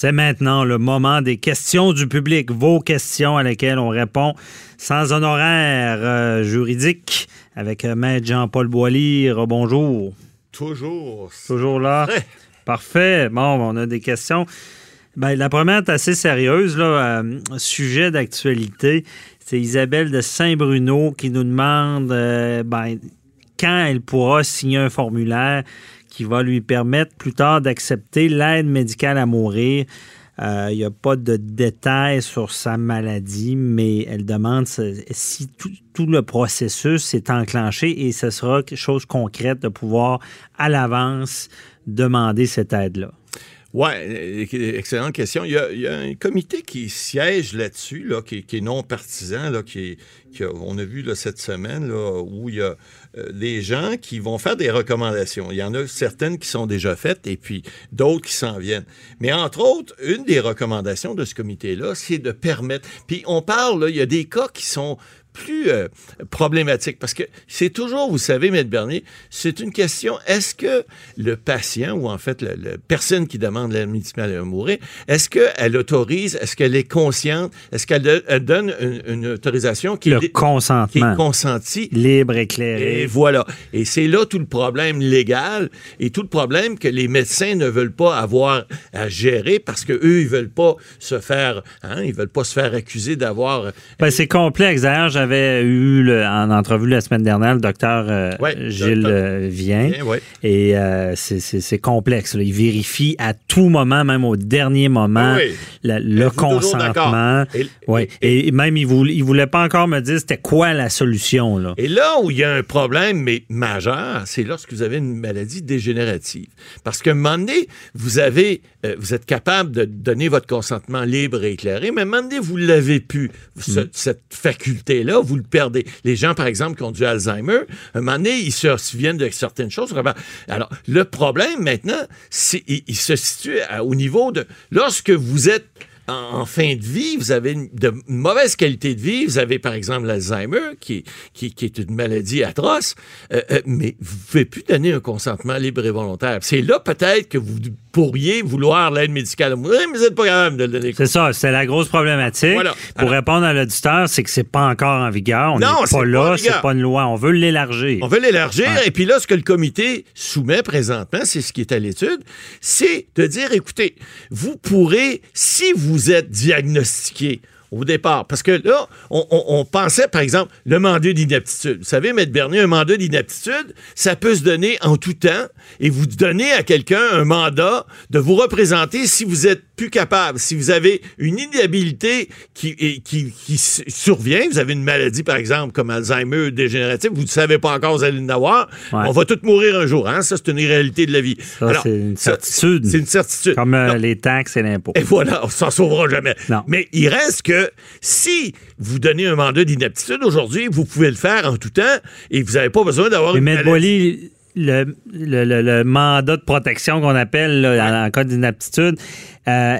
C'est maintenant le moment des questions du public, vos questions à lesquelles on répond sans honoraire euh, juridique avec euh, Maître Jean-Paul Boilly. Bonjour. Toujours. Toujours là. Parfait. Bon, on a des questions. Ben, la première est assez sérieuse, là, euh, sujet d'actualité. C'est Isabelle de Saint-Bruno qui nous demande ben, quand elle pourra signer un formulaire qui va lui permettre plus tard d'accepter l'aide médicale à mourir. Euh, il n'y a pas de détails sur sa maladie, mais elle demande si tout, le processus est enclenché et ce sera quelque chose de concret de pouvoir à l'avance demander cette aide-là. Oui, excellente question. Il y, a, un comité qui siège là-dessus, là, qui, est non partisan, là, qui, on a vu là, cette semaine là, où il y a euh, des gens qui vont faire des recommandations. Il y en a certaines qui sont déjà faites et puis d'autres qui s'en viennent. Mais entre autres, une des recommandations de ce comité-là, c'est de permettre. Puis on parle, là, il y a des cas qui sont plus euh, problématique parce que c'est toujours, vous savez, Maître Bernier, c'est une question, est-ce que le patient ou en fait la, personne qui demande l'aide médicale à mourir, est-ce qu'elle autorise, est-ce qu'elle est consciente, est-ce qu'elle donne une, autorisation qui, le consentement. qui est consentie? Libre, éclairé. Et voilà. Et c'est là tout le problème légal et tout le problème que les médecins ne veulent pas avoir à gérer parce que eux ils veulent pas se faire, hein, ils veulent pas se faire accuser d'avoir. Ben, c'est complexe. D'ailleurs, j'avais eu en entrevue la semaine dernière le docteur euh, Gilles euh, Vien. Et euh, c'est complexe. Il vérifie à tout moment, même au dernier moment, le consentement. Et, et, même, il voulait, voulait pas encore me dire c'était quoi la solution. Là. Et là où il y a un problème mais majeur, c'est lorsque vous avez une maladie dégénérative. Parce qu'à un moment donné, vous, avez, vous êtes capable de donner votre consentement libre et éclairé, mais à un moment donné, vous l'avez plus, mm. cette faculté-là vous le perdez. Les gens, par exemple, qui ont du Alzheimer, un moment donné, ils se souviennent de certaines choses. Alors, le problème maintenant, c'est, il, se situe au niveau de lorsque vous êtes en, fin de vie, vous avez une, de mauvaise qualité de vie, vous avez par exemple l'Alzheimer, qui, qui, est une maladie atroce, euh, euh, mais vous ne pouvez plus donner un consentement libre et volontaire. C'est là peut-être que vous pourriez vouloir l'aide médicale mais vous n'êtes pas capable de le donner. C'est ça, c'est la grosse problématique. Pour répondre à l'auditeur, c'est que c'est pas encore en vigueur. On n'est pas là, c'est pas une loi. On veut l'élargir. On veut l'élargir. Et puis là, ce que le comité soumet présentement, c'est ce qui est à l'étude, c'est de dire, écoutez, vous pourrez, si vous êtes diagnostiqué au départ. Parce que là, on, pensait, par exemple, le mandat d'inaptitude. Vous savez, Maître Bernier, un mandat d'inaptitude, ça peut se donner en tout temps et vous donnez à quelqu'un un mandat de vous représenter si vous êtes plus capable, si vous avez une inhabilité qui, qui, qui survient, vous avez une maladie, par exemple, comme Alzheimer dégénératif, vous ne savez pas encore, vous allez l'avoir, on va tous mourir un jour. Hein? Ça, c'est une réalité de la vie. c'est une certitude. C'est une certitude. Comme euh, les taxes et l'impôt. Et voilà, on s'en sauvera jamais. Mais il reste que si vous donnez un mandat d'inaptitude aujourd'hui, vous pouvez le faire en tout temps et vous n'avez pas besoin d'avoir une maladie. Le, le, mandat de protection qu'on appelle en, cas d'inaptitude, euh,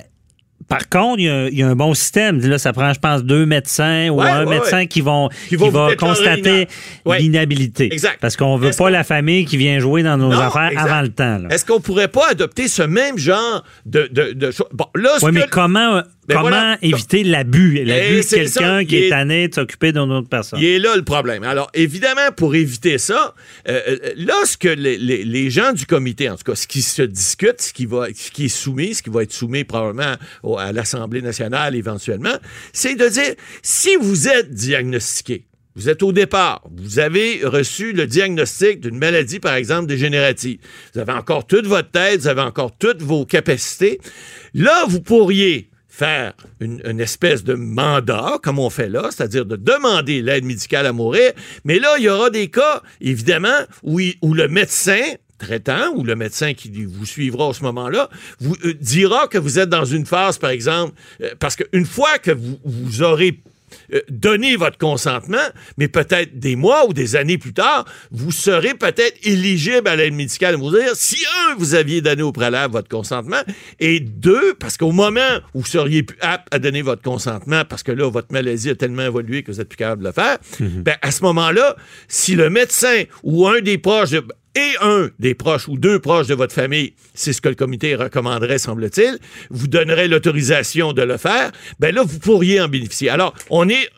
par contre, il y, a, un bon système. Là, ça prend, je pense, deux médecins ou un médecin qui vont qui, va constater l'inhabilité. Parce qu'on veut pas la famille qui vient jouer dans nos affaires avant le temps. Est-ce qu'on pourrait pas adopter ce même genre de, de, choses? Bon, là, oui, mais comment ben Comment éviter l'abus? L'abus de quelqu'un qui est tanné de s'occuper d'une autre personne. Il est là le problème. Alors, évidemment, pour éviter ça, euh, euh, lorsque les, les, gens du comité, en tout cas, ce qui se discute, ce qui, va, ce qui est soumis, ce qui va être soumis probablement à l'Assemblée nationale éventuellement, c'est de dire, si vous êtes diagnostiqué, vous êtes au départ, vous avez reçu le diagnostic d'une maladie, par exemple, dégénérative. Vous avez encore toute votre tête, vous avez encore toutes vos capacités. Là, vous pourriez faire une, espèce de mandat, comme on fait là, c'est-à-dire de demander l'aide médicale à mourir. Mais là, il y aura des cas, évidemment, où, le médecin traitant ou le médecin qui vous suivra à ce moment-là vous euh, dira que vous êtes dans une phase, par exemple, euh, parce qu'une fois que vous aurez euh, donner votre consentement, mais peut-être des mois ou des années plus tard, vous serez peut-être éligible à l'aide médicale vous dire si, un, vous aviez donné au préalable votre consentement, et deux, parce qu'au moment où vous seriez plus apte à donner votre consentement, parce que là, votre maladie a tellement évolué que vous êtes plus capable de le faire, mhm. ben, à ce moment-là, si le médecin ou un des proches et un des proches ou deux proches de votre famille, c'est ce que le comité recommanderait, semble-t-il, vous donnerait l'autorisation de le faire, ben là, vous pourriez en bénéficier. Alors, on est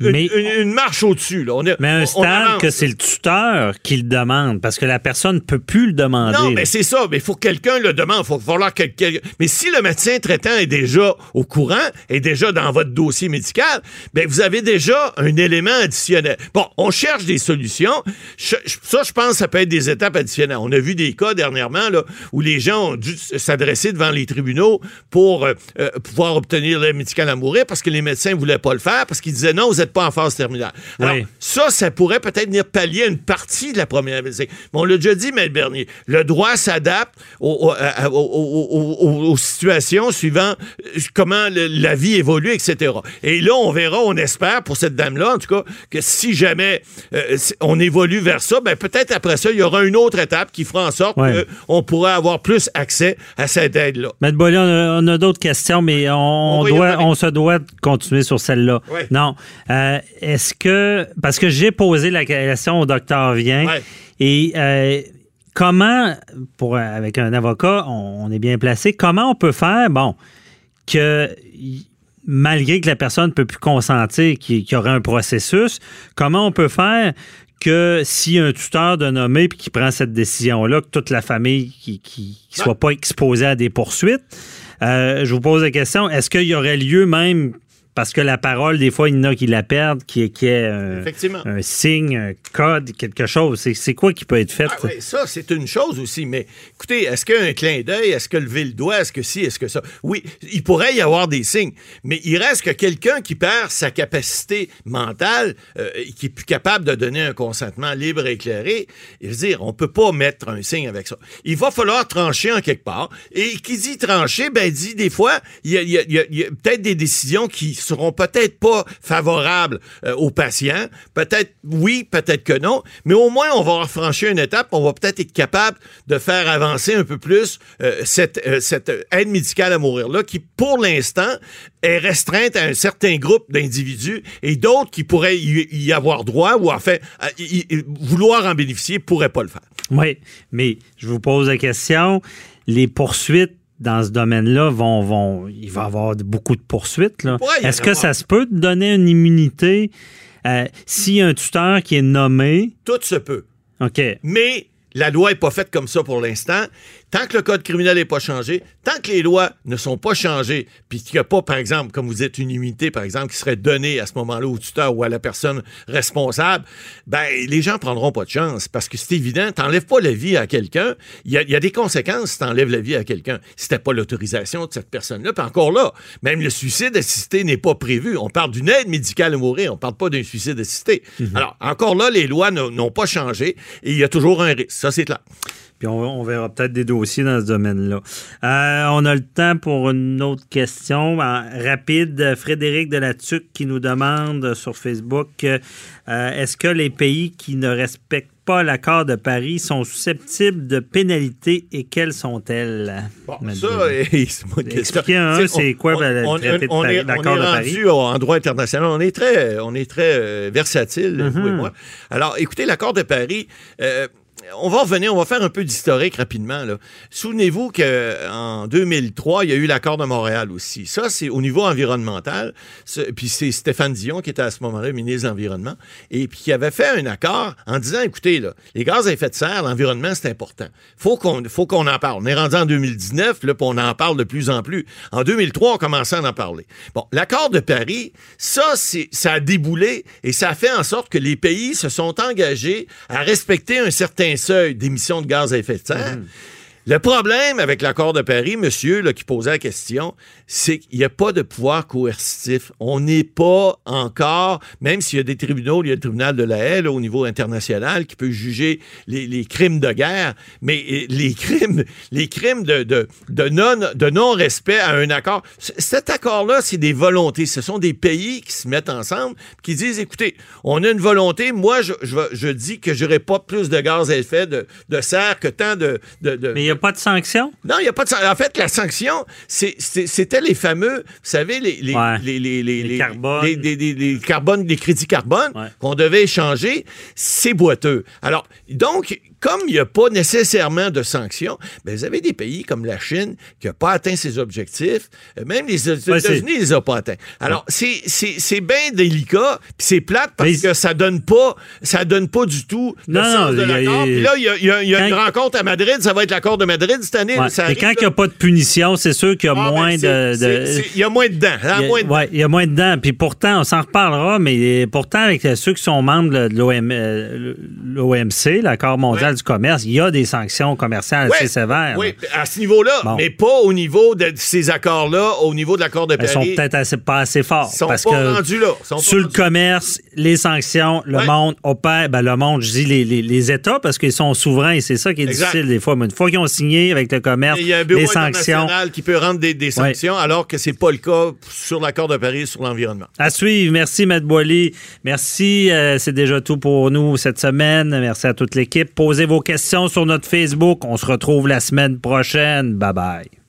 une, marche au-dessus. mais un stade que c'est le tuteur qui le demande, parce que la personne ne peut plus le demander. Non, mais c'est ça. Mais il faut que quelqu'un le demande. Il faut falloir que Mais si le médecin traitant est déjà au courant, est déjà dans votre dossier médical, ben vous avez déjà un élément additionnel. Bon, on cherche des solutions. ça, je pense, ça peut être des étapes additionnelles. On a vu des cas dernièrement là, où les gens ont dû s'adresser devant les tribunaux pour euh, euh, pouvoir obtenir l'aide médicale à mourir parce que les médecins ne voulaient pas le faire parce qu'ils disaient non, vous n'êtes pas en phase terminale. Alors, ça, ça pourrait peut-être venir pallier une partie de la première médecine. Mais on l'a déjà dit, M. Bernier, le droit s'adapte aux, situations suivant euh, comment la vie évolue, etc. Et là, on verra, on espère pour cette dame-là, en tout cas, que si jamais on évolue vers ça, ben peut-être après ça, il y aura une autre étape qui fera en sorte qu'on pourra avoir plus accès à cette aide-là. M. Bollier, on a, d'autres questions, mais on, doit, on se doit de continuer sur celle-là. Non. Euh, est-ce que. Parce que j'ai posé la question au docteur Vien et. Euh, comment, pour, avec un avocat, on, est bien placé, comment on peut faire, bon, que malgré que la personne ne peut plus consentir qu'il y aurait un processus, comment on peut faire que si un tuteur de nommé puis qui prend cette décision-là, que toute la famille qui, qui, soit pas exposée à des poursuites, euh, je vous pose la question, est-ce qu'il y aurait lieu même parce que la parole, des fois, il y en a qui la perdent, qui, est un, un, signe, un code, quelque chose. C'est quoi qui peut être fait? Ah ça, c'est une chose aussi. Mais écoutez, est-ce qu'un clin d'œil, est-ce que lever le doigt, est-ce que si, est-ce que ça? Oui, il pourrait y avoir des signes. Mais il reste que quelqu'un qui perd sa capacité mentale, euh, qui est plus capable de donner un consentement libre et éclairé, il veut dire, on peut pas mettre un signe avec ça. Il va falloir trancher en quelque part. Et qui dit trancher, ben dit des fois, il y a, a peut-être des décisions qui seront peut-être pas favorables euh, aux patients. Peut-être oui, peut-être que non. Mais au moins, on va avoir franchi une étape. On va peut-être être capable de faire avancer un peu plus euh, cette, euh, cette aide médicale à mourir-là, qui, pour l'instant, est restreinte à un certain groupe d'individus et d'autres qui pourraient y, avoir droit ou en fait vouloir en bénéficier pourraient pas le faire. Oui, mais je vous pose la question. Les poursuites dans ce domaine-là vont, vont. Il va y avoir beaucoup de poursuites. Est-ce que ça se peut de donner une immunité euh, s'il y a un tuteur qui est nommé? Tout se peut. OK. Mais la loi n'est pas faite comme ça pour l'instant. Tant que le code criminel n'est pas changé, tant que les lois ne sont pas changées, puis qu'il n'y a pas, par exemple, comme vous êtes une immunité, par exemple, qui serait donnée à ce moment-là au tuteur ou à la personne responsable, ben les gens prendront pas de chance parce que c'est évident, t'enlèves pas la vie à quelqu'un, il y, a des conséquences si t'enlèves la vie à quelqu'un. Si t'as pas l'autorisation de cette personne-là, puis encore là, même le suicide assisté n'est pas prévu. On parle d'une aide médicale à mourir, on parle pas d'un suicide assisté. Mhm. Alors, encore là, les lois n'ont pas changé et il y a toujours un risque. Ça, c'est clair. Puis on, verra peut-être des dossiers dans ce domaine-là. Euh, on a le temps pour une autre question. rapide, Frédéric Delatuc qui nous demande sur Facebook euh, est-ce que les pays qui ne respectent pas l'accord de Paris sont susceptibles de pénalités et quelles sont-elles? Bon, ça, Expliquez un, c'est quoi de l'accord de Paris? En droit international, on est très, on est très euh, versatile, mm-hmm. moi. Alors, écoutez, l'accord de Paris on va revenir, on va faire un peu d'historique rapidement. Souvenez-vous qu'en 2003, il y a eu l'accord de Montréal aussi. Ça, c'est au niveau environnemental. Puis c'est Stéphane Dion qui était à ce moment-là ministre de l'Environnement et puis qui avait fait un accord en disant, écoutez, les gaz à effet de serre, l'environnement, c'est important. Faut qu'on faut qu'on en parle. On est rendu en 2019, là, puis on en parle de plus en plus. En 2003, on commençait à en parler. Bon, l'accord de Paris, ça, ça a déboulé et ça a fait en sorte que les pays se sont engagés à respecter un certain seuil d'émissions de gaz à effet de serre. Mhm. Le problème avec l'accord de Paris, monsieur qui posait la question, c'est qu'il n'y a pas de pouvoir coercitif. On n'est pas encore, même s'il y a des tribunaux, il y a le tribunal de la haie au niveau international qui peut juger les, crimes de guerre, mais les crimes, les crimes de, non, de non-respect à un accord. Cet accord-là, c'est des volontés. Ce sont des pays qui se mettent ensemble, qui disent, écoutez, on a une volonté. Moi, je, dis que j'aurai pas plus de gaz à effet de, serre que tant de... a pas de sanction? Non, il n'y a pas de sanction. En fait, la sanction, c'était les fameux, vous savez, les, les, les, les, les, carbones. les, carbones, les crédits carbone qu'on devait échanger. C'est boiteux. Alors, donc, comme il n'y a pas nécessairement de sanctions, ben, vous avez des pays comme la Chine qui n'a pas atteint ses objectifs. Euh, même les États-Unis ne les ont pas atteints. Alors, c'est bien délicat, puis c'est plate parce que ça donne pas ça donne pas du tout le sens de l'accord. Puis là, il y a, y a une rencontre à Madrid, ça va être l'accord de Madrid cette année. Et quand il n'y a pas de punition, c'est sûr qu'il y a ah, ben, moins de... Il y a moins de dents. Hein, il y a moins de dents. Puis pourtant, on s'en reparlera, mais pourtant, avec ceux qui sont membres de l'OMC, euh, l'accord mondial du commerce, il y a des sanctions commerciales assez sévères. Oui, à ce niveau-là, mais pas au niveau de ces accords-là, au niveau de l'accord de Paris. Ils sont peut-être pas assez forts. Ils sont parce pas que rendus là. sur le commerce, les sanctions, le monde opère, ben le monde, je dis les, les, États, parce qu'ils sont souverains et c'est ça qui est difficile des fois. Mais une fois qu'ils ont signé avec le commerce, il y a un bureau les sanctions. qui peut rendre des, sanctions, alors que c'est pas le cas sur l'accord de Paris sur l'environnement. À suivre. Merci, Matt Boily. Merci. Euh, c'est déjà tout pour nous cette semaine. Merci à toute l'équipe. Posez vos questions sur notre Facebook. On se retrouve la semaine prochaine. Bye bye.